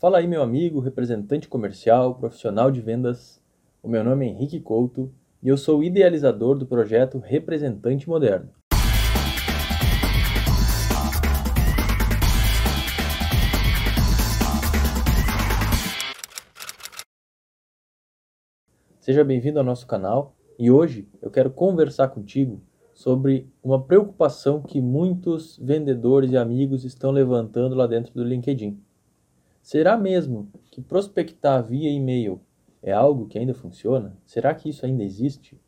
Fala aí, meu amigo, representante comercial, profissional de vendas. O meu nome é Henrique Couto e eu sou idealizador do projeto Representante Moderno. Seja bem-vindo ao nosso canal e hoje eu quero conversar contigo sobre uma preocupação que muitos vendedores e amigos estão levantando lá dentro do LinkedIn. Será mesmo que prospectar via e-mail é algo que ainda funciona? Será que isso ainda existe?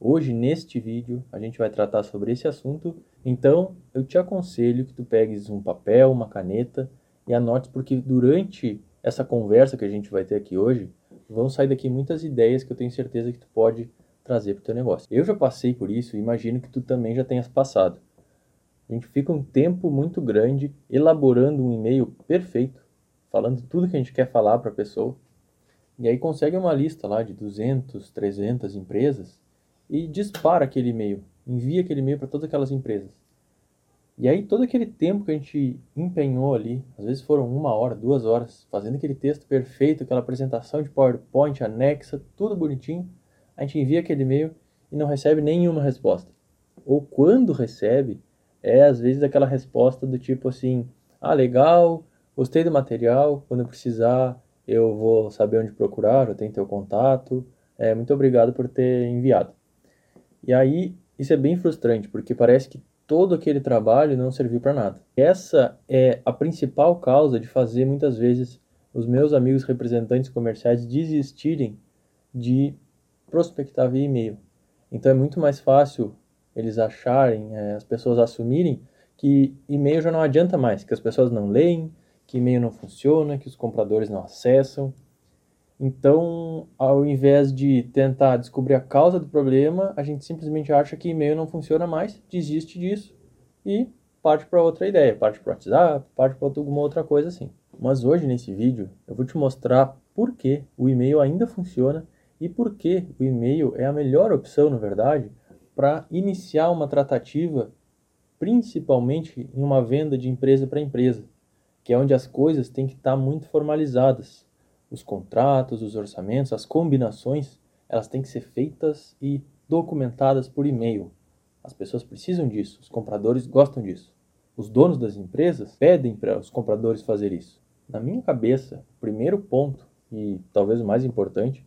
Hoje, neste vídeo, a gente vai tratar sobre esse assunto, então eu te aconselho que tu pegues um papel, uma caneta e anotes, porque durante essa conversa que a gente vai ter aqui hoje, vão sair daqui muitas ideias que eu tenho certeza que tu pode trazer para o teu negócio. Eu já passei por isso e imagino que tu também já tenhas passado. A gente fica um tempo muito grande elaborando um e-mail perfeito, falando tudo que a gente quer falar para a pessoa, e aí consegue uma lista lá de 200, 300 empresas e dispara aquele e-mail, envia aquele e-mail para todas aquelas empresas. E aí todo aquele tempo que a gente empenhou ali, às vezes foram uma hora, duas horas, fazendo aquele texto perfeito, aquela apresentação de PowerPoint anexa, tudo bonitinho, a gente envia aquele e-mail e não recebe nenhuma resposta. Ou quando recebe, é às vezes aquela resposta do tipo assim: ah, legal, gostei do material, quando precisar eu vou saber onde procurar, eu tenho teu contato, é, muito obrigado por ter enviado. E aí, isso é bem frustrante, porque parece que todo aquele trabalho não serviu para nada. Essa é a principal causa de fazer muitas vezes os meus amigos representantes comerciais desistirem de prospectar via e-mail. Então é muito mais fácil eles acharem, é, as pessoas assumirem que e-mail já não adianta mais, que as pessoas não leem, que e-mail não funciona, que os compradores não acessam. Então, ao invés de tentar descobrir a causa do problema, a gente simplesmente acha que e-mail não funciona mais, desiste disso e parte para outra ideia, parte para o WhatsApp, parte para alguma outra coisa assim. Mas hoje nesse vídeo eu vou te mostrar por que o e-mail ainda funciona e por que o e-mail é a melhor opção, na verdade, para iniciar uma tratativa, principalmente em uma venda de empresa para empresa, que é onde as coisas têm que estar tá muito formalizadas. Os contratos, os orçamentos, as combinações, elas têm que ser feitas e documentadas por e-mail. As pessoas precisam disso, os compradores gostam disso. Os donos das empresas pedem para os compradores fazer isso. Na minha cabeça, o primeiro ponto, e talvez o mais importante,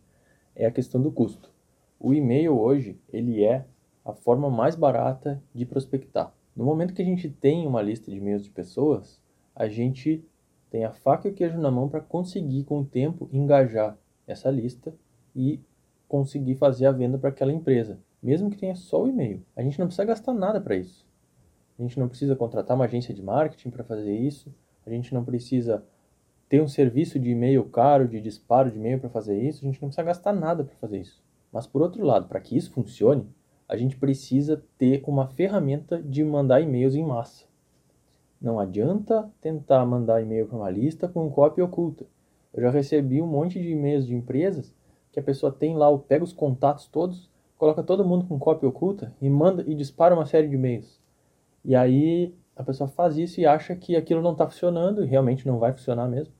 é a questão do custo. O e-mail hoje, ele é a forma mais barata de prospectar. No momento que a gente tem uma lista de e-mails de pessoas, a gente tem a faca e o queijo na mão para conseguir com o tempo engajar essa lista e conseguir fazer a venda para aquela empresa, mesmo que tenha só o e-mail. A gente não precisa gastar nada para isso. A gente não precisa contratar uma agência de marketing para fazer isso. A gente não precisa ter um serviço de e-mail caro, de disparo de e-mail para fazer isso, a gente não precisa gastar nada para fazer isso. Mas por outro lado, para que isso funcione, a gente precisa ter uma ferramenta de mandar e-mails em massa. Não adianta tentar mandar e-mail para uma lista com cópia oculta. Eu já recebi um monte de e-mails de empresas que a pessoa tem lá, pega os contatos todos, coloca todo mundo com cópia oculta e manda e dispara uma série de e-mails. E aí a pessoa faz isso e acha que aquilo não está funcionando e realmente não vai funcionar mesmo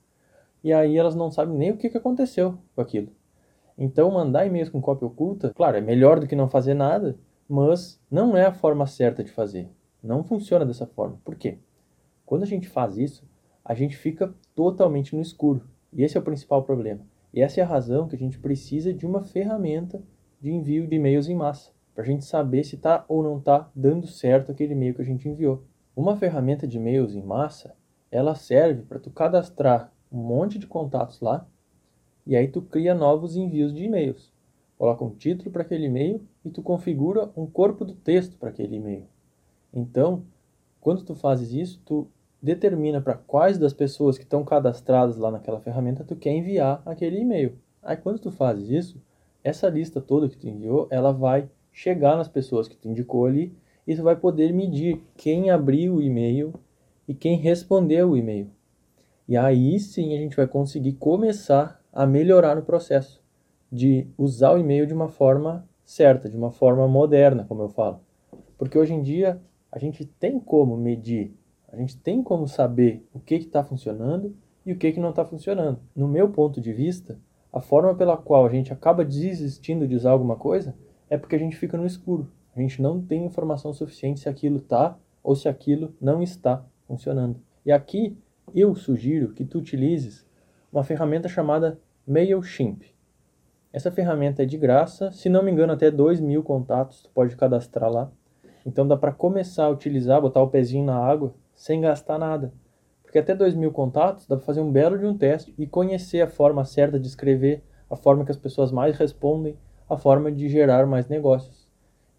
e aí elas não sabem nem o que, que aconteceu com aquilo. Então, mandar e-mails com cópia oculta, claro, é melhor do que não fazer nada, mas não é a forma certa de fazer. Não funciona dessa forma. Por quê? Quando a gente faz isso, a gente fica totalmente no escuro. E esse é o principal problema. E essa é a razão que a gente precisa de uma ferramenta de envio de e-mails em massa, para a gente saber se está ou não está dando certo aquele e-mail que a gente enviou. Uma ferramenta de e-mails em massa, ela serve para tu cadastrar um monte de contatos lá e aí tu cria novos envios de e-mails. Coloca um título para aquele e-mail e tu configura um corpo do texto para aquele e-mail. Então, quando tu fazes isso, tu determina para quais das pessoas que estão cadastradas lá naquela ferramenta tu quer enviar aquele e-mail. Aí quando tu fazes isso, essa lista toda que tu enviou, ela vai chegar nas pessoas que tu indicou ali e tu vai poder medir quem abriu o e-mail e quem respondeu o e-mail. E aí sim a gente vai conseguir começar a melhorar no processo de usar o e-mail de uma forma certa, de uma forma moderna, como eu falo. Porque hoje em dia a gente tem como medir, a gente tem como saber o que está funcionando e o que, que não está funcionando. No meu ponto de vista, a forma pela qual a gente acaba desistindo de usar alguma coisa é porque a gente fica no escuro. A gente não tem informação suficiente se aquilo está ou se aquilo não está funcionando. E aqui eu sugiro que tu utilizes uma ferramenta chamada MailChimp. Essa ferramenta é de graça, se não me engano, até 2 mil contatos tu pode cadastrar lá. Então dá para começar a utilizar, botar o pezinho na água sem gastar nada. Porque até 2 mil contatos dá para fazer um belo de um teste e conhecer a forma certa de escrever, a forma que as pessoas mais respondem, a forma de gerar mais negócios.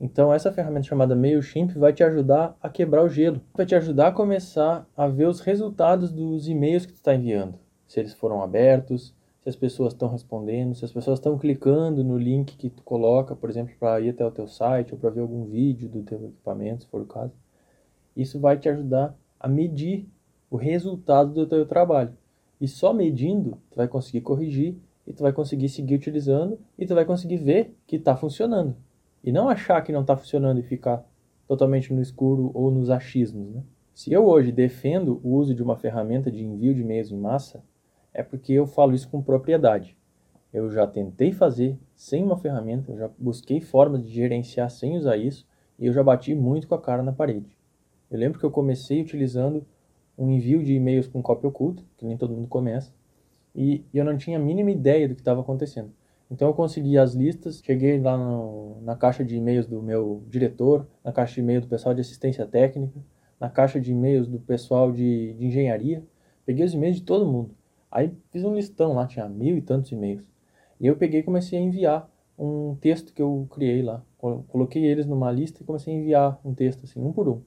Então essa ferramenta chamada MailChimp vai te ajudar a quebrar o gelo, vai te ajudar a começar a ver os resultados dos e-mails que tu está enviando, se eles foram abertos, se as pessoas estão respondendo, se as pessoas estão clicando no link que tu coloca, por exemplo, para ir até o teu site ou para ver algum vídeo do teu equipamento, se for o caso. Isso vai te ajudar a medir o resultado do teu trabalho. E só medindo, tu vai conseguir corrigir e tu vai conseguir seguir utilizando e tu vai conseguir ver que está funcionando. E não achar que não está funcionando e ficar totalmente no escuro ou nos achismos. Né? Se eu hoje defendo o uso de uma ferramenta de envio de e-mails em massa, é porque eu falo isso com propriedade. Eu já tentei fazer sem uma ferramenta, eu já busquei formas de gerenciar sem usar isso e eu já bati muito com a cara na parede. Eu lembro que eu comecei utilizando um envio de e-mails com cópia oculta, que nem todo mundo começa, e eu não tinha a mínima ideia do que estava acontecendo. Então eu consegui as listas, cheguei lá no, na caixa de e-mails do meu diretor, na caixa de e-mail do pessoal de assistência técnica, na caixa de e-mails do pessoal de, de engenharia, peguei os e-mails de todo mundo. Aí fiz um listão lá, tinha mil e tantos e-mails. E eu peguei e comecei a enviar um texto que eu criei lá. Coloquei eles numa lista e comecei a enviar um texto, assim, um por um.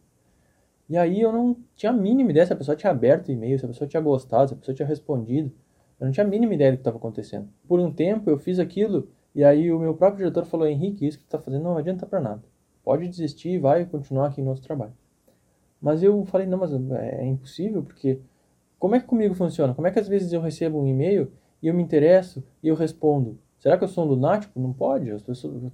E aí eu não tinha a mínima ideia se a pessoa tinha aberto o e-mail, se a pessoa tinha gostado, se a pessoa tinha respondido. Eu não tinha a mínima ideia do que estava acontecendo. Por um tempo eu fiz aquilo e aí o meu próprio diretor falou: Henrique, isso que está fazendo não adianta para nada. Pode desistir e vai continuar aqui no nosso trabalho. Mas eu falei: não, mas é impossível porque como é que comigo funciona? Como é que às vezes eu recebo um e-mail e eu me interesso e eu respondo? Será que eu sou um lunático? Não pode.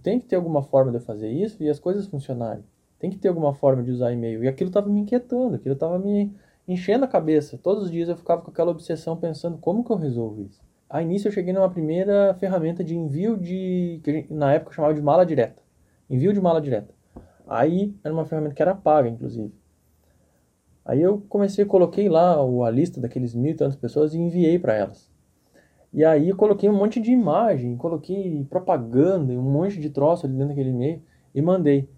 Tem que ter alguma forma de eu fazer isso e as coisas funcionarem. Tem que ter alguma forma de usar e-mail. E aquilo estava me inquietando, aquilo estava me enchendo a cabeça. Todos os dias eu ficava com aquela obsessão pensando como que eu resolvo isso. A início eu cheguei numa primeira ferramenta de envio de que na época chamava de mala direta. Envio de mala direta. Aí era uma ferramenta que era paga, inclusive. Aí eu comecei, coloquei lá a lista daqueles mil e tantas pessoas e enviei para elas. E aí eu coloquei um monte de imagem, coloquei propaganda, um monte de troço ali dentro daquele e-mail e mandei.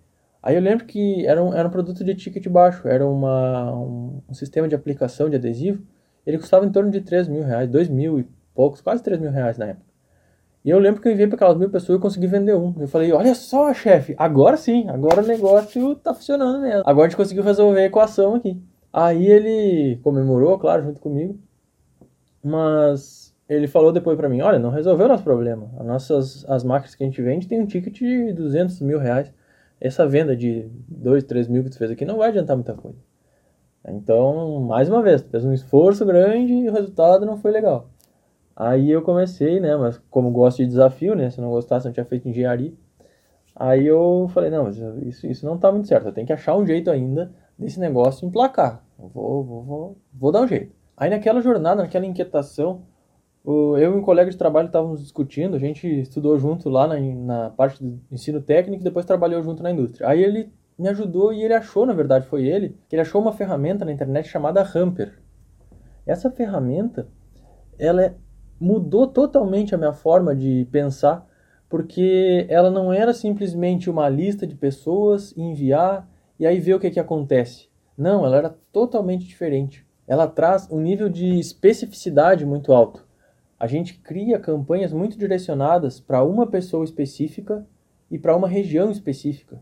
Aí eu lembro que era um, era um produto de ticket baixo, era uma, um, um sistema de aplicação de adesivo. Ele custava em torno de 3 mil reais, 2 mil e poucos, quase 3 mil reais na época. E eu lembro que eu enviei para aquelas mil pessoas e consegui vender um. Eu falei, olha só, chefe, agora sim, agora o negócio tá funcionando mesmo. Agora a gente conseguiu resolver a equação aqui. Aí ele comemorou, claro, junto comigo. Mas ele falou depois para mim, olha, não resolveu o nosso problema. As nossas as máquinas que a gente vende tem um ticket de 200 mil reais essa venda de 2, 3 mil que tu fez aqui não vai adiantar muita coisa. Então, mais uma vez, tu fez um esforço grande e o resultado não foi legal. Aí eu comecei, né, mas como gosto de desafio, né, se não gostasse, não tinha feito engenharia. Aí eu falei, não, isso, isso não tá muito certo, eu tenho que achar um jeito ainda desse negócio emplacar. Vou, vou, vou, vou dar um jeito. Aí naquela jornada, naquela inquietação, o, eu e um colega de trabalho estávamos discutindo, a gente estudou junto lá na, na parte do ensino técnico e depois trabalhou junto na indústria. Aí ele me ajudou e ele achou, na verdade foi ele, que ele achou uma ferramenta na internet chamada Hamper. Essa ferramenta, ela é, mudou totalmente a minha forma de pensar, porque ela não era simplesmente uma lista de pessoas, enviar e aí ver o que, que acontece. Não, ela era totalmente diferente. Ela traz um nível de especificidade muito alto a gente cria campanhas muito direcionadas para uma pessoa específica e para uma região específica.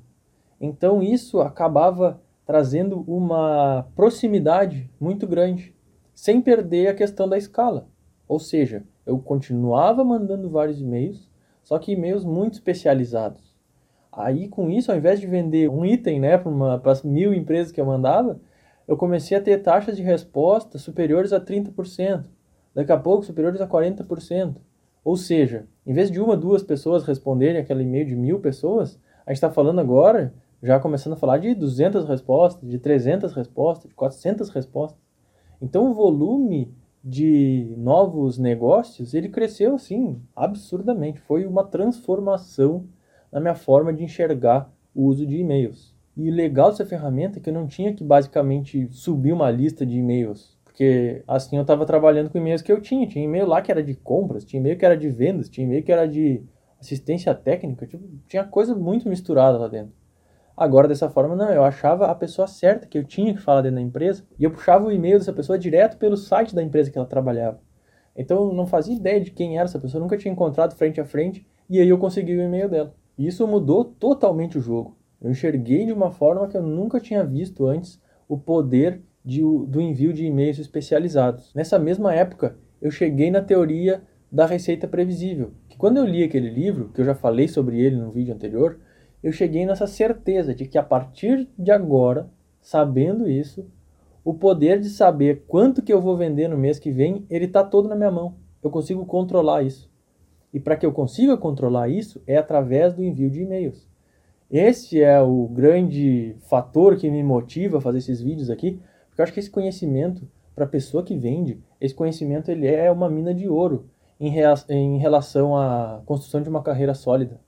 Então isso acabava trazendo uma proximidade muito grande, sem perder a questão da escala. Ou seja, eu continuava mandando vários e-mails, só que e-mails muito especializados. Aí com isso, ao invés de vender um item né, para as mil empresas que eu mandava, eu comecei a ter taxas de resposta superiores a 30% daqui a pouco superiores a 40%. Ou seja, em vez de uma, duas pessoas responderem aquele e-mail de mil pessoas, a gente está falando agora, já começando a falar de 200 respostas, de 300 respostas, de 400 respostas. Então o volume de novos negócios, ele cresceu assim absurdamente. Foi uma transformação na minha forma de enxergar o uso de e-mails. E legal dessa ferramenta é que eu não tinha que basicamente subir uma lista de e-mails, porque assim eu estava trabalhando com e-mails que eu tinha. Tinha e-mail lá que era de compras, tinha e-mail que era de vendas, tinha e-mail que era de assistência técnica, tipo, tinha coisa muito misturada lá dentro. Agora, dessa forma, não, eu achava a pessoa certa que eu tinha que falar dentro da empresa e eu puxava o e-mail dessa pessoa direto pelo site da empresa que ela trabalhava. Então, eu não fazia ideia de quem era essa pessoa, nunca tinha encontrado frente a frente e aí eu consegui o e-mail dela. E isso mudou totalmente o jogo. Eu enxerguei de uma forma que eu nunca tinha visto antes o poder de, do envio de e-mails especializados. Nessa mesma época, eu cheguei na teoria da receita previsível, que quando eu li aquele livro, que eu já falei sobre ele no vídeo anterior, eu cheguei nessa certeza de que a partir de agora, sabendo isso, o poder de saber quanto que eu vou vender no mês que vem, ele está todo na minha mão. Eu consigo controlar isso. E para que eu consiga controlar isso é através do envio de e-mails. Esse é o grande fator que me motiva a fazer esses vídeos aqui, porque eu acho que esse conhecimento, para a pessoa que vende, esse conhecimento ele é uma mina de ouro em, em relação à construção de uma carreira sólida.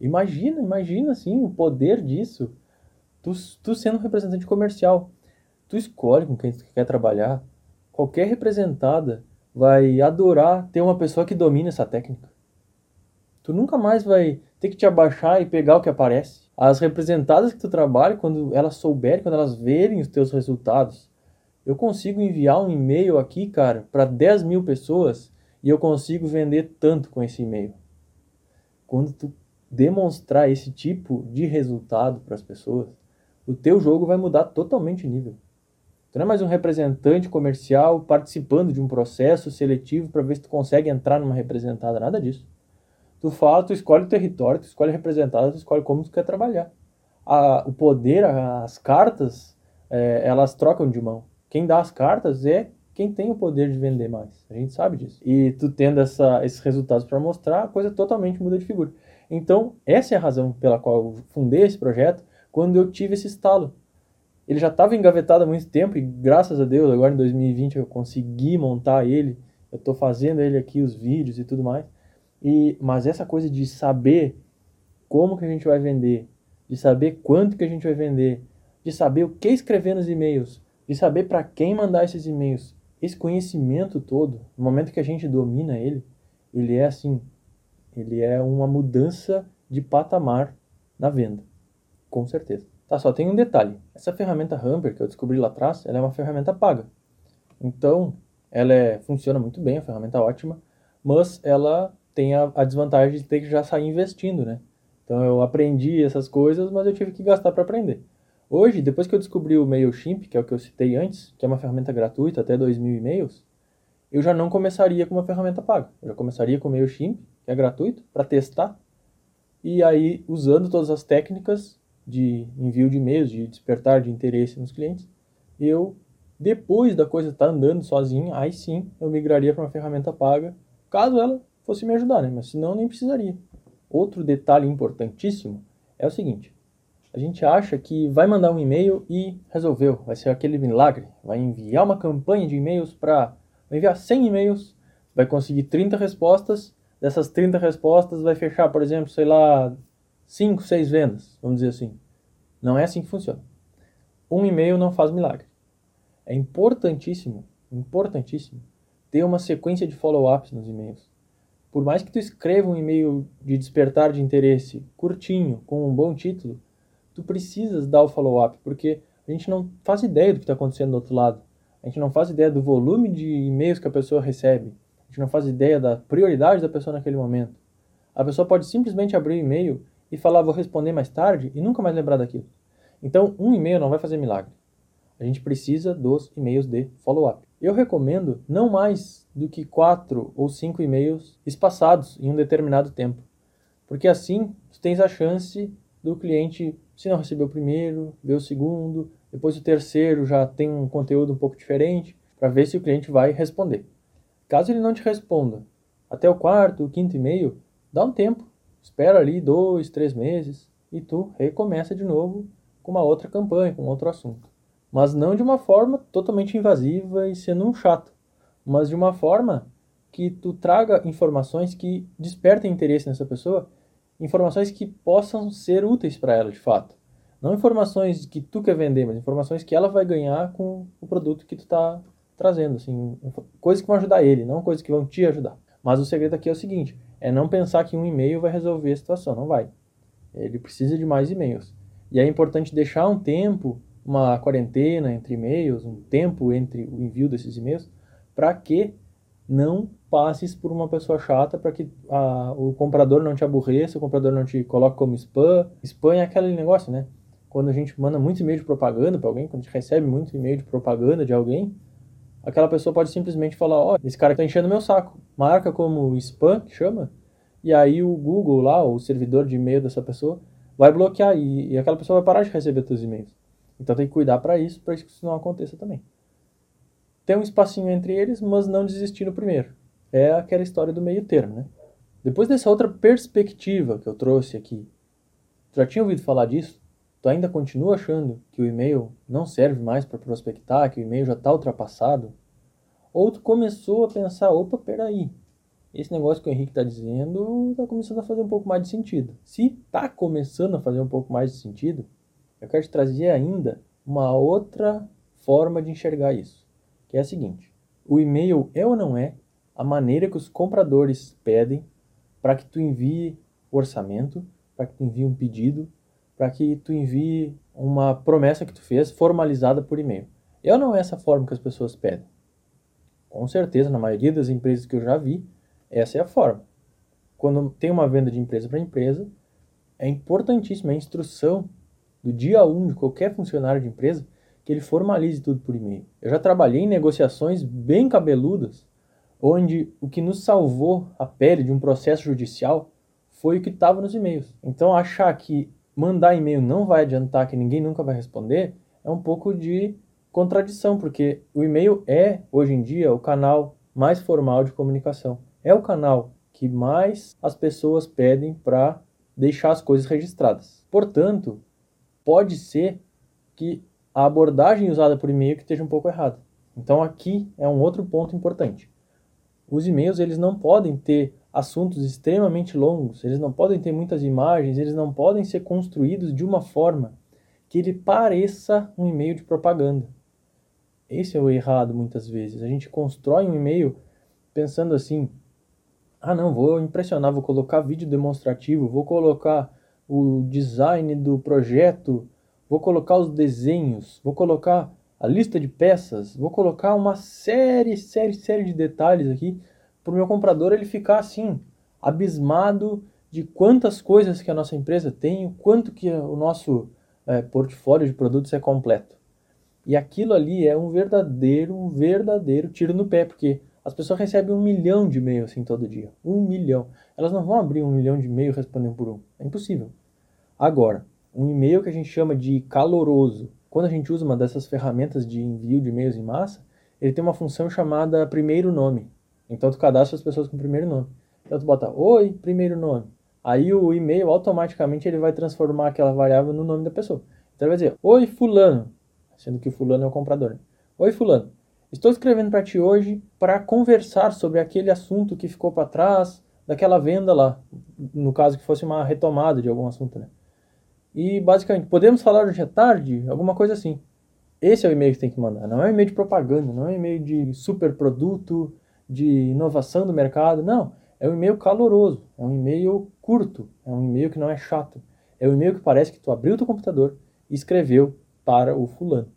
Imagina, imagina assim o poder disso. Tu, tu sendo um representante comercial, tu escolhe com quem tu quer trabalhar. Qualquer representada vai adorar ter uma pessoa que domina essa técnica. Tu nunca mais vai ter que te abaixar e pegar o que aparece. As representadas que tu trabalha, quando elas souberem, quando elas verem os teus resultados, eu consigo enviar um e-mail aqui, cara, para 10 mil pessoas e eu consigo vender tanto com esse e-mail. Quando tu demonstrar esse tipo de resultado para as pessoas, o teu jogo vai mudar totalmente o nível. Tu não é mais um representante comercial participando de um processo seletivo para ver se tu consegue entrar numa representada, nada disso. Tu fala, tu escolhe o território, tu escolhe a representada, tu escolhe como tu quer trabalhar. A, o poder, as cartas, é, elas trocam de mão. Quem dá as cartas é quem tem o poder de vender mais. A gente sabe disso. E tu tendo essa, esses resultados para mostrar, a coisa totalmente muda de figura. Então, essa é a razão pela qual eu fundei esse projeto quando eu tive esse estalo. Ele já estava engavetado há muito tempo e, graças a Deus, agora em 2020 eu consegui montar ele. Eu estou fazendo ele aqui, os vídeos e tudo mais. E, mas essa coisa de saber como que a gente vai vender, de saber quanto que a gente vai vender, de saber o que escrever nos e-mails, de saber para quem mandar esses e-mails, esse conhecimento todo, no momento que a gente domina ele, ele é assim ele é uma mudança de patamar na venda, com certeza. Tá, só tem um detalhe. Essa ferramenta Hamper que eu descobri lá atrás, ela é uma ferramenta paga. Então, ela é, funciona muito bem, a ferramenta é ótima, mas ela tem a, a desvantagem de ter que já sair investindo, né? Então eu aprendi essas coisas, mas eu tive que gastar para aprender. Hoje, depois que eu descobri o MailChimp, que é o que eu citei antes, que é uma ferramenta gratuita, até 2.000 e-mails, eu já não começaria com uma ferramenta paga. Eu já começaria com o MailChimp, que é gratuito, para testar. E aí, usando todas as técnicas de envio de e-mails, de despertar de interesse nos clientes, eu, depois da coisa estar tá andando sozinha, aí sim eu migraria para uma ferramenta paga, caso ela fosse me ajudar, né? Mas senão nem precisaria. Outro detalhe importantíssimo é o seguinte: a gente acha que vai mandar um e-mail e resolveu, vai ser aquele milagre, vai enviar uma campanha de e-mails para enviar 100 e-mails, vai conseguir 30 respostas, dessas 30 respostas vai fechar, por exemplo, sei lá, 5, 6 vendas, vamos dizer assim. Não é assim que funciona. Um e-mail não faz milagre. É importantíssimo, importantíssimo, ter uma sequência de follow-ups nos e-mails. Por mais que tu escreva um e-mail de despertar de interesse curtinho, com um bom título, tu precisas dar o follow-up, porque a gente não faz ideia do que está acontecendo do outro lado. A gente não faz ideia do volume de e-mails que a pessoa recebe. A gente não faz ideia da prioridade da pessoa naquele momento. A pessoa pode simplesmente abrir o e-mail e falar vou responder mais tarde e nunca mais lembrar daquilo. Então, um e-mail não vai fazer milagre. A gente precisa dos e-mails de follow-up. Eu recomendo não mais do que quatro ou cinco e-mails espaçados em um determinado tempo. Porque assim, tu tens a chance do cliente, se não receber o primeiro, ver o segundo, depois o terceiro já tem um conteúdo um pouco diferente, para ver se o cliente vai responder. Caso ele não te responda até o quarto, o quinto e-mail, dá um tempo, espera ali dois, três meses e tu recomeça de novo com uma outra campanha, com outro assunto. Mas não de uma forma totalmente invasiva e sendo um chato. mas de uma forma que tu traga informações que despertem interesse nessa pessoa, informações que possam ser úteis para ela de fato. Não informações que tu quer vender, mas informações que ela vai ganhar com o produto que tu está trazendo, assim, coisas que vão ajudar ele, não coisas que vão te ajudar. Mas o segredo aqui é o seguinte, é não pensar que um e-mail vai resolver a situação, não vai. Ele precisa de mais e-mails. E é importante deixar um tempo, uma quarentena entre e-mails, um tempo entre o envio desses e-mails, para que não passes por uma pessoa chata, para que a, o comprador não te aborreça, o comprador não te coloque como spam. Spam é aquele negócio, né? quando a gente manda muito e-mail de propaganda para alguém, quando a gente recebe muito e-mail de propaganda de alguém, aquela pessoa pode simplesmente falar, ó, oh, esse cara está enchendo meu saco. Marca como spam, que chama, e aí o Google lá, o servidor de e-mail dessa pessoa, vai bloquear e, e aquela pessoa vai parar de receber seus e-mails. Então tem que cuidar para isso, para que isso não aconteça também. Tem um espacinho entre eles, mas não desistir no primeiro. É aquela história do meio termo, né? Depois dessa outra perspectiva que eu trouxe aqui, já tinha ouvido falar disso? tu ainda continua achando que o e-mail não serve mais para prospectar, que o e-mail já está ultrapassado? Ou tu começou a pensar, opa, peraí, esse negócio que o Henrique está dizendo está começando a fazer um pouco mais de sentido. Se está começando a fazer um pouco mais de sentido, eu quero te trazer ainda uma outra forma de enxergar isso, que é a seguinte: o e-mail é ou não é a maneira que os compradores pedem para que tu envie o orçamento, para que tu envie um pedido, para que tu envie uma promessa que tu fez formalizada por e-mail. Eu não é essa forma que as pessoas pedem. Com certeza, na maioria das empresas que eu já vi, essa é a forma. Quando tem uma venda de empresa para empresa, é importantíssima a instrução do dia 1 um de qualquer funcionário de empresa que ele formalize tudo por e-mail. Eu já trabalhei em negociações bem cabeludas, onde o que nos salvou a pele de um processo judicial foi o que estava nos e-mails. Então, achar que mandar e-mail não vai adiantar, que ninguém nunca vai responder, é um pouco de contradição, porque o e-mail é, hoje em dia, o canal mais formal de comunicação. É o canal que mais as pessoas pedem para deixar as coisas registradas. Portanto, pode ser que a abordagem usada por e-mail que esteja um pouco errada. Então aqui é um outro ponto importante. Os e-mails eles não podem ter assuntos extremamente longos, eles não podem ter muitas imagens, eles não podem ser construídos de uma forma que ele pareça um e-mail de propaganda. Esse é o errado muitas vezes. A gente constrói um e-mail pensando assim: ah, não, vou impressionar, vou colocar vídeo demonstrativo, vou colocar o design do projeto, vou colocar os desenhos, vou colocar a lista de peças, vou colocar uma série, série, série de detalhes aqui para o meu comprador ele ficar assim, abismado de quantas coisas que a nossa empresa tem, o quanto que o nosso é, portfólio de produtos é completo. E aquilo ali é um verdadeiro, um verdadeiro tiro no pé, porque as pessoas recebem um milhão de e-mails assim todo dia. Um milhão. Elas não vão abrir um milhão de e-mails respondendo por um. É impossível. Agora, um e-mail que a gente chama de caloroso, quando a gente usa uma dessas ferramentas de envio de e-mails em massa, ele tem uma função chamada primeiro nome. Então tu cadastra as pessoas com primeiro nome. Então tu bota oi, primeiro nome. Aí o e-mail automaticamente ele vai transformar aquela variável no nome da pessoa. Então ele vai dizer oi fulano, sendo que o fulano é o comprador. Né? Oi fulano, estou escrevendo para ti hoje para conversar sobre aquele assunto que ficou para trás daquela venda lá, no caso que fosse uma retomada de algum assunto, né? E basicamente, podemos falar hoje à tarde, alguma coisa assim. Esse é o e-mail que tem que mandar. Não é um e-mail de propaganda, não é um e-mail de super produto, de inovação do mercado. Não, é um e-mail caloroso, é um e-mail curto, é um e-mail que não é chato. É um e-mail que parece que tu abriu teu computador e escreveu para o fulano.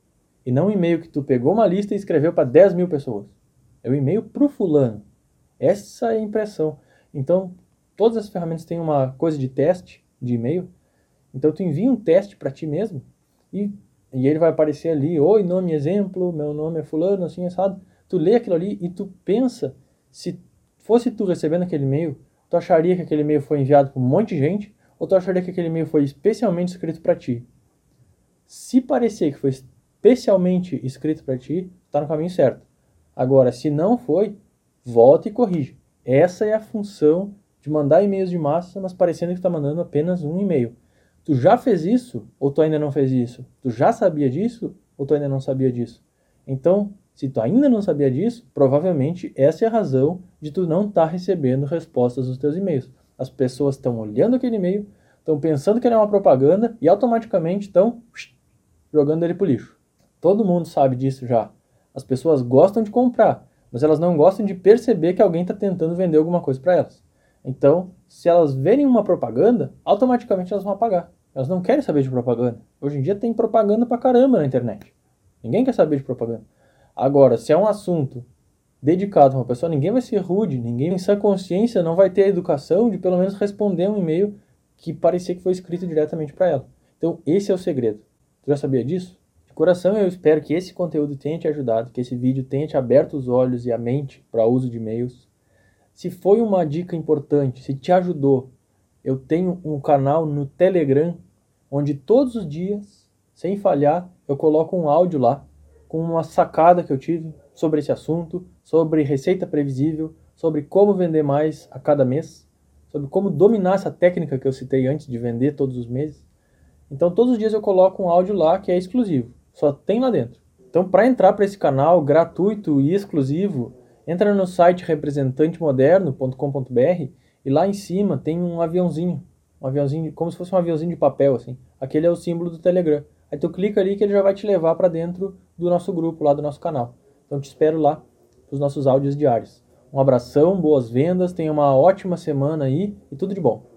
E não um e-mail que tu pegou uma lista e escreveu para 10 mil pessoas. É um e-mail para o fulano. Essa é a impressão. Então, todas as ferramentas têm uma coisa de teste de e-mail. Então, tu envia um teste para ti mesmo e, e ele vai aparecer ali, oi, nome, exemplo, meu nome é fulano, assim, assado tu lê aquilo ali e tu pensa, se fosse tu recebendo aquele e-mail, tu acharia que aquele e-mail foi enviado para um monte de gente ou tu acharia que aquele e-mail foi especialmente escrito para ti? Se parecer que foi especialmente escrito para ti, está no caminho certo. Agora, se não foi, volta e corrige. Essa é a função de mandar e-mails de massa, mas parecendo que está mandando apenas um e-mail. Tu já fez isso ou tu ainda não fez isso? Tu já sabia disso ou tu ainda não sabia disso? Então, Se tu ainda não sabia disso, provavelmente essa é a razão de tu não estar tá recebendo respostas dos teus e-mails. As pessoas estão olhando aquele e-mail, estão pensando que ele é uma propaganda e automaticamente estão jogando ele pro lixo. Todo mundo sabe disso já. As pessoas gostam de comprar, mas elas não gostam de perceber que alguém está tentando vender alguma coisa para elas. Então, se elas verem uma propaganda, automaticamente elas vão apagar. Elas não querem saber de propaganda. Hoje em dia tem propaganda pra caramba na internet. Ninguém quer saber de propaganda. Agora, se é um assunto dedicado a uma pessoa, ninguém vai ser rude, ninguém em sã consciência não vai ter a educação de pelo menos responder um e-mail que parecia que foi escrito diretamente para ela. Então, esse é o segredo. Tu já sabia disso? De coração, eu espero que esse conteúdo tenha te ajudado, que esse vídeo tenha te aberto os olhos e a mente para uso de e-mails. Se foi uma dica importante, se te ajudou, eu tenho um canal no Telegram onde todos os dias, sem falhar, eu coloco um áudio lá com uma sacada que eu tive sobre esse assunto, sobre receita previsível, sobre como vender mais a cada mês, sobre como dominar essa técnica que eu citei antes de vender todos os meses. Então, todos os dias eu coloco um áudio lá que é exclusivo, só tem lá dentro. Então, para entrar para esse canal gratuito e exclusivo, entra no site representantemoderno.com.br e lá em cima tem um aviãozinho, um aviãozinho, como se fosse um aviãozinho de papel assim. Aquele é o símbolo do Telegram. Aí tu clica ali que ele já vai te levar para dentro do nosso grupo lá do nosso canal. Então te espero lá para os nossos áudios diários. Um abração, boas vendas, tenha uma ótima semana aí e tudo de bom.